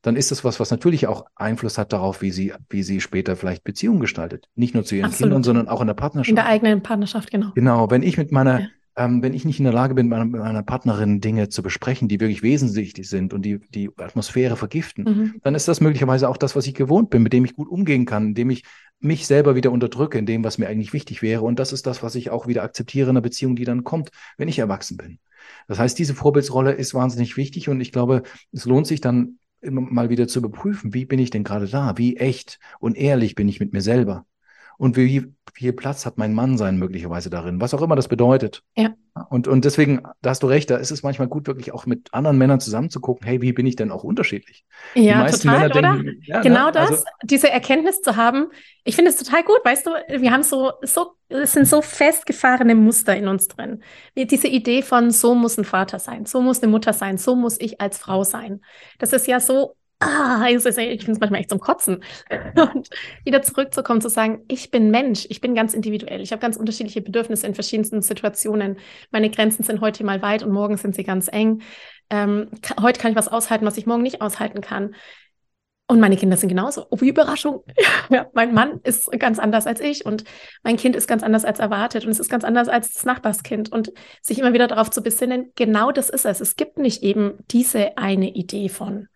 dann ist das was, was natürlich auch Einfluss hat darauf, wie sie, wie sie später vielleicht Beziehungen gestaltet. Nicht nur zu ihren Absolut. Kindern, sondern auch in der Partnerschaft. In der eigenen Partnerschaft, genau. Genau. Wenn ich mit meiner, ja. Ähm, wenn ich nicht in der Lage bin, mit meiner, mit meiner, Partnerin Dinge zu besprechen, die wirklich wesentlich sind und die, die Atmosphäre vergiften, mhm. dann ist das möglicherweise auch das, was ich gewohnt bin, mit dem ich gut umgehen kann, indem ich mich selber wieder unterdrücke in dem, was mir eigentlich wichtig wäre. Und das ist das, was ich auch wieder akzeptiere in einer Beziehung, die dann kommt, wenn ich erwachsen bin. Das heißt, diese Vorbildsrolle ist wahnsinnig wichtig und ich glaube, es lohnt sich dann immer mal wieder zu überprüfen, wie bin ich denn gerade da? Wie echt und ehrlich bin ich mit mir selber? Und wie viel Platz hat mein Mann sein möglicherweise darin? Was auch immer das bedeutet. Ja. Und, und deswegen, da hast du recht, da ist es manchmal gut, wirklich auch mit anderen Männern zusammen zu gucken, hey, wie bin ich denn auch unterschiedlich? Ja, total, Männer oder? Denken, ja, genau ne? das, also, diese Erkenntnis zu haben. Ich finde es total gut, weißt du, wir haben so, so, es sind so festgefahrene Muster in uns drin. Diese Idee von, so muss ein Vater sein, so muss eine Mutter sein, so muss ich als Frau sein. Das ist ja so ah, ich finde es manchmal echt zum Kotzen. Und wieder zurückzukommen, zu sagen, ich bin Mensch, ich bin ganz individuell, ich habe ganz unterschiedliche Bedürfnisse in verschiedensten Situationen. Meine Grenzen sind heute mal weit und morgen sind sie ganz eng. ähm, heute kann ich was aushalten, was ich morgen nicht aushalten kann. Und meine Kinder sind genauso. Oh, wie Überraschung. Ja, mein Mann ist ganz anders als ich und mein Kind ist ganz anders als erwartet und es ist ganz anders als das Nachbarskind. Und sich immer wieder darauf zu besinnen, genau das ist es. Es gibt nicht eben diese eine Idee von.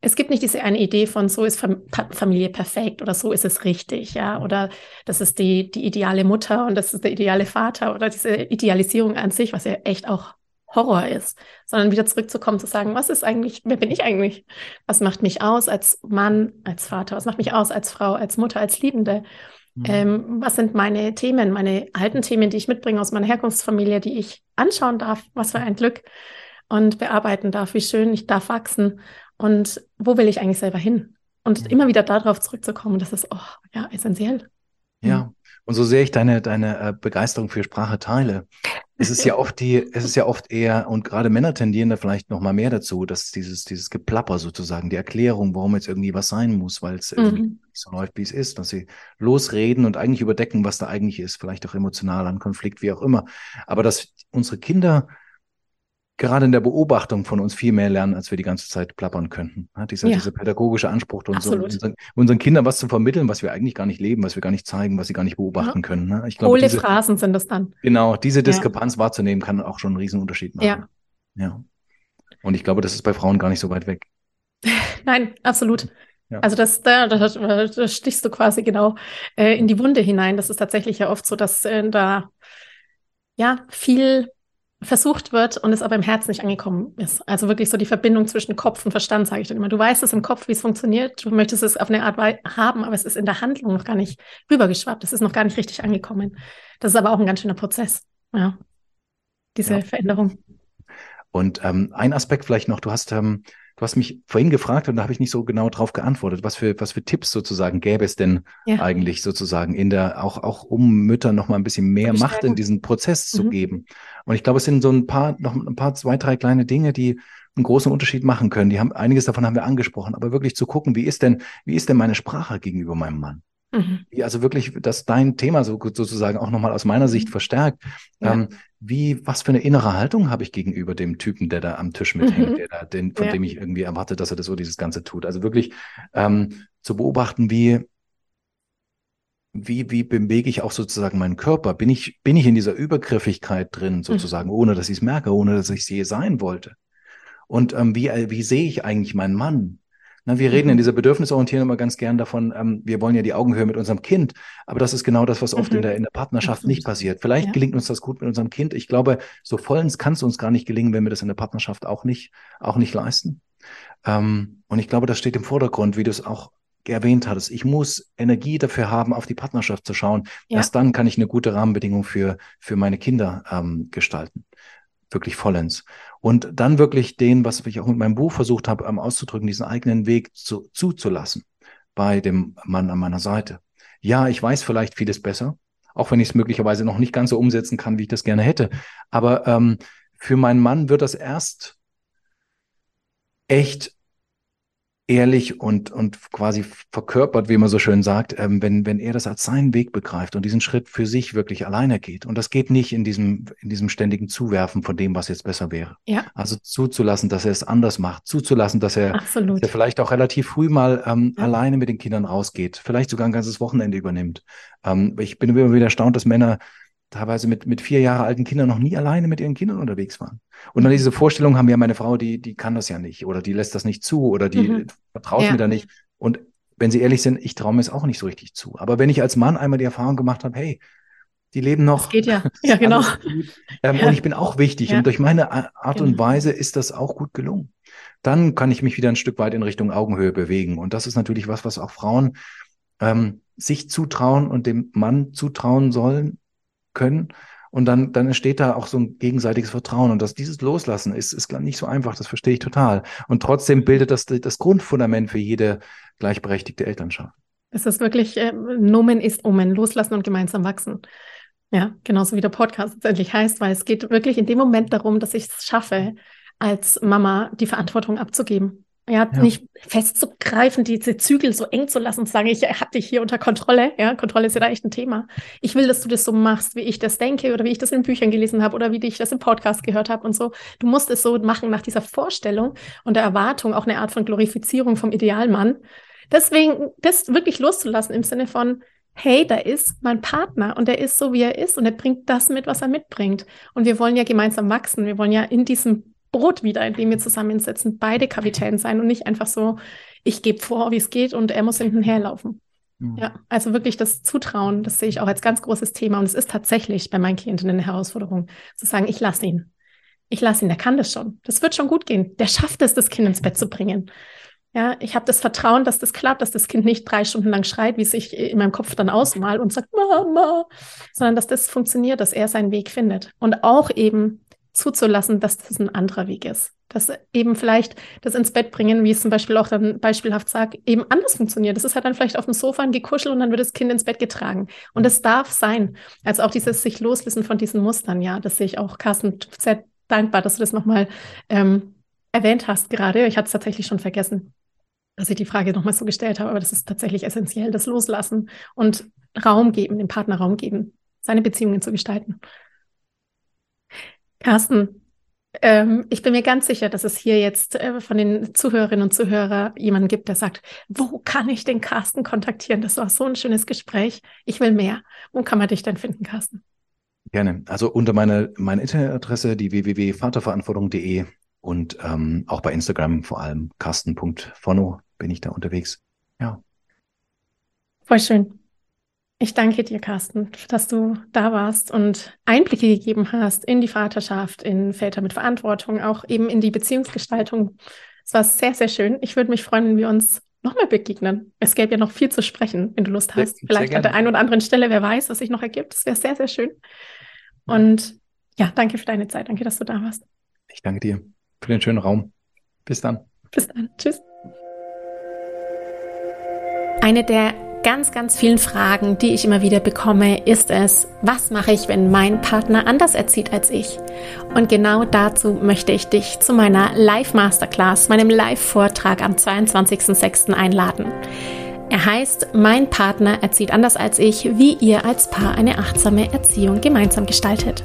Es gibt nicht diese eine Idee von, so ist Familie perfekt oder so ist es richtig, ja, oder das ist die, die ideale Mutter und das ist der ideale Vater oder diese Idealisierung an sich, was ja echt auch Horror ist, sondern wieder zurückzukommen, zu sagen, was ist eigentlich, wer bin ich eigentlich? Was macht mich aus als Mann, als Vater? Was macht mich aus als Frau, als Mutter, als Liebende? Mhm. Ähm, was sind meine Themen, meine alten Themen, die ich mitbringe aus meiner Herkunftsfamilie, die ich anschauen darf? Was für ein Glück und bearbeiten darf, wie schön ich darf wachsen und wo will ich eigentlich selber hin? Und mhm. immer wieder darauf zurückzukommen, das ist oh, ja essentiell. Ja, mhm. und so sehe ich deine, deine äh, Begeisterung für Sprache teile es ist ja oft die, es ist ja oft eher, und gerade Männer tendieren da vielleicht noch mal mehr dazu, dass dieses, dieses Geplapper sozusagen, die Erklärung, warum jetzt irgendwie was sein muss, weil es irgendwie mhm. nicht so läuft, wie es ist, dass sie losreden und eigentlich überdecken, was da eigentlich ist, vielleicht auch emotional an Konflikt, wie auch immer. Aber dass unsere Kinder gerade in der Beobachtung von uns viel mehr lernen, als wir die ganze Zeit plappern könnten. Ja, dieser, ja. dieser pädagogische Anspruch, uns, unseren, unseren, Kindern was zu vermitteln, was wir eigentlich gar nicht leben, was wir gar nicht zeigen, was sie gar nicht beobachten ja. können. Ne? Ich glaube, Hohle diese, Phrasen sind das dann. Genau, diese Diskrepanz wahrzunehmen, kann auch schon einen Riesenunterschied machen. Ja. ja. Und ich glaube, das ist bei Frauen gar nicht so weit weg. Nein, absolut. Ja. Also das, da, da, da, stichst du quasi genau äh, in die Wunde hinein. Das ist tatsächlich ja oft so, dass äh, da ja viel versucht wird und es aber im Herzen nicht angekommen ist. Also wirklich so die Verbindung zwischen Kopf und Verstand, sage ich dann immer. Du weißt es im Kopf, wie es funktioniert, du möchtest es auf eine Art haben, aber es ist in der Handlung noch gar nicht rübergeschwappt, es ist noch gar nicht richtig angekommen. Das ist aber auch ein ganz schöner Prozess, ja, diese ja. Veränderung. Und ähm, ein Aspekt vielleicht noch, du hast ähm, Du hast mich vorhin gefragt und da habe ich nicht so genau drauf geantwortet. Was für, was für Tipps sozusagen gäbe es denn ja. eigentlich sozusagen in der, auch, auch um Müttern noch mal ein bisschen mehr Macht in diesen Prozess mhm. zu geben? Und ich glaube, es sind so ein paar, noch ein paar, zwei, drei kleine Dinge, die einen großen Unterschied machen können. Die haben, einiges davon haben wir angesprochen, aber wirklich zu gucken, wie ist denn, wie ist denn meine Sprache gegenüber meinem Mann? Mhm. Also wirklich, dass dein Thema so sozusagen auch nochmal aus meiner Sicht mhm. verstärkt. Ja. Ähm, wie, was für eine innere Haltung habe ich gegenüber dem Typen, der da am Tisch mithängt, mhm. der da, den, von ja. dem ich irgendwie erwarte, dass er das so dieses Ganze tut. Also wirklich ähm, zu beobachten, wie, wie, wie bewege ich auch sozusagen meinen Körper? Bin ich, bin ich in dieser Übergriffigkeit drin, mhm. sozusagen, mhm. ohne dass ich es merke, ohne dass ich es je sein wollte? Und ähm, wie, wie sehe ich eigentlich meinen Mann? Na, wir reden in mhm. dieser Bedürfnisorientierung immer ganz gern davon, ähm, wir wollen ja die Augenhöhe mit unserem Kind, aber das ist genau das, was oft mhm. in, der, in der Partnerschaft nicht passiert. Vielleicht ja. gelingt uns das gut mit unserem Kind. Ich glaube, so vollends kann es uns gar nicht gelingen, wenn wir das in der Partnerschaft auch nicht, auch nicht leisten. Ähm, und ich glaube, das steht im Vordergrund, wie du es auch erwähnt hattest. Ich muss Energie dafür haben, auf die Partnerschaft zu schauen. Ja. Erst dann kann ich eine gute Rahmenbedingung für, für meine Kinder ähm, gestalten wirklich vollends. Und dann wirklich den, was ich auch mit meinem Buch versucht habe, ähm, auszudrücken, diesen eigenen Weg zu, zuzulassen bei dem Mann an meiner Seite. Ja, ich weiß vielleicht vieles besser, auch wenn ich es möglicherweise noch nicht ganz so umsetzen kann, wie ich das gerne hätte. Aber ähm, für meinen Mann wird das erst echt ehrlich und, und quasi verkörpert, wie man so schön sagt, ähm, wenn, wenn er das als seinen Weg begreift und diesen Schritt für sich wirklich alleine geht. Und das geht nicht in diesem, in diesem ständigen Zuwerfen von dem, was jetzt besser wäre. Ja. Also zuzulassen, dass er es anders macht, zuzulassen, dass er, dass er vielleicht auch relativ früh mal ähm, ja. alleine mit den Kindern rausgeht, vielleicht sogar ein ganzes Wochenende übernimmt. Ähm, ich bin immer wieder erstaunt, dass Männer teilweise mit, mit vier Jahre alten Kindern noch nie alleine mit ihren Kindern unterwegs waren. Und dann diese Vorstellung haben ja meine Frau, die, die kann das ja nicht oder die lässt das nicht zu oder die mhm. vertraut ja. mir da nicht. Und wenn sie ehrlich sind, ich traue mir es auch nicht so richtig zu. Aber wenn ich als Mann einmal die Erfahrung gemacht habe, hey, die leben noch. Das geht ja, ja genau. Ähm, ja. Und ich bin auch wichtig. Ja. Und durch meine Art genau. und Weise ist das auch gut gelungen. Dann kann ich mich wieder ein Stück weit in Richtung Augenhöhe bewegen. Und das ist natürlich was, was auch Frauen ähm, sich zutrauen und dem Mann zutrauen sollen, können. Und dann, dann entsteht da auch so ein gegenseitiges Vertrauen. Und dass dieses Loslassen ist, ist nicht so einfach, das verstehe ich total. Und trotzdem bildet das das Grundfundament für jede gleichberechtigte Elternschaft. Es ist wirklich, äh, Nomen ist Omen, loslassen und gemeinsam wachsen. Ja, genauso wie der Podcast letztendlich heißt, weil es geht wirklich in dem Moment darum, dass ich es schaffe, als Mama die Verantwortung abzugeben Ja, ja, nicht festzugreifen, diese Zügel so eng zu lassen und zu sagen, ich habe dich hier unter Kontrolle. Ja, Kontrolle ist ja da echt ein Thema. Ich will, dass du das so machst, wie ich das denke oder wie ich das in Büchern gelesen habe oder wie ich das im Podcast gehört habe und so. Du musst es so machen nach dieser Vorstellung und der Erwartung, auch eine Art von Glorifizierung vom Idealmann. Deswegen, das wirklich loszulassen im Sinne von, hey, da ist mein Partner und er ist so, wie er ist und er bringt das mit, was er mitbringt. Und wir wollen ja gemeinsam wachsen. Wir wollen ja in diesem Boot wieder, in dem wir zusammensitzen, beide Kapitän sein und nicht einfach so, ich gebe vor, wie es geht und er muss hinten herlaufen. Mhm. Ja, also wirklich das Zutrauen, das sehe ich auch als ganz großes Thema und es ist tatsächlich bei meinen Klienten eine Herausforderung, zu sagen, ich lasse ihn. Ich lasse ihn, der kann das schon. Das wird schon gut gehen. Der schafft es, das Kind ins Bett zu bringen. Ja, ich habe das Vertrauen, dass das klappt, dass das Kind nicht drei Stunden lang schreit, wie es sich in meinem Kopf dann ausmalt und sagt, Mama, sondern dass das funktioniert, dass er seinen Weg findet. Und auch eben zuzulassen, dass das ein anderer Weg ist. Dass eben vielleicht das ins Bett bringen, wie es zum Beispiel auch dann beispielhaft sagt, eben anders funktioniert. Das ist halt dann vielleicht auf dem Sofa ein Gekuschel und dann wird das Kind ins Bett getragen. Und das darf sein. Also auch dieses sich loslösen von diesen Mustern, ja, das sehe ich auch, Carsten, sehr dankbar, dass du das nochmal ähm, erwähnt hast gerade. Ich hatte es tatsächlich schon vergessen, dass ich die Frage nochmal so gestellt habe, aber das ist tatsächlich essentiell, das Loslassen und Raum geben, dem Partner Raum geben, seine Beziehungen zu gestalten. Carsten, ähm, ich bin mir ganz sicher, dass es hier jetzt äh, von den Zuhörerinnen und Zuhörern jemanden gibt, der sagt, wo kann ich den Carsten kontaktieren? Das war so ein schönes Gespräch. Ich will mehr. Wo kann man dich denn finden, Carsten? Gerne. Also unter meine, meine Internetadresse, die www.vaterverantwortung.de und ähm, auch bei Instagram vor allem carsten.fono bin ich da unterwegs. Ja. Voll schön. Ich danke dir, Carsten, dass du da warst und Einblicke gegeben hast in die Vaterschaft, in Väter mit Verantwortung, auch eben in die Beziehungsgestaltung. Es war sehr, sehr schön. Ich würde mich freuen, wenn wir uns nochmal begegnen. Es gäbe ja noch viel zu sprechen, wenn du Lust hast. Sehr, Vielleicht sehr an der einen oder anderen Stelle, wer weiß, was sich noch ergibt. Das wäre sehr, sehr schön. Und ja, danke für deine Zeit. Danke, dass du da warst. Ich danke dir für den schönen Raum. Bis dann. Bis dann. Tschüss. Eine der ganz, ganz vielen Fragen, die ich immer wieder bekomme, ist es, was mache ich, wenn mein Partner anders erzieht als ich? Und genau dazu möchte ich dich zu meiner Live-Masterclass, meinem Live-Vortrag am 22.06. einladen. Er heißt, mein Partner erzieht anders als ich, wie ihr als Paar eine achtsame Erziehung gemeinsam gestaltet.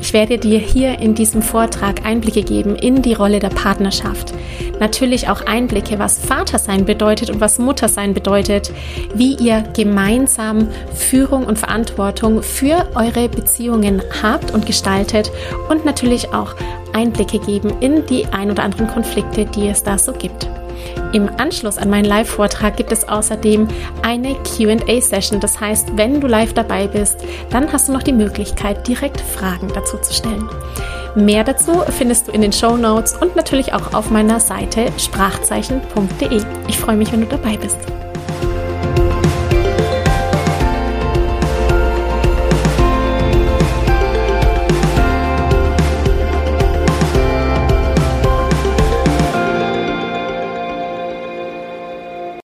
Ich werde dir hier in diesem Vortrag Einblicke geben in die Rolle der Partnerschaft. Natürlich auch Einblicke, was Vatersein bedeutet und was Muttersein bedeutet, wie ihr gemeinsam Führung und Verantwortung für eure Beziehungen habt und gestaltet und natürlich auch Einblicke geben in die ein oder anderen Konflikte, die es da so gibt. Im Anschluss an meinen Live-Vortrag gibt es außerdem eine QA-Session. Das heißt, wenn du live dabei bist, dann hast du noch die Möglichkeit, direkt Fragen dazu zu stellen. Mehr dazu findest du in den Show Notes und natürlich auch auf meiner Seite sprachzeichen.de. Ich freue mich, wenn du dabei bist.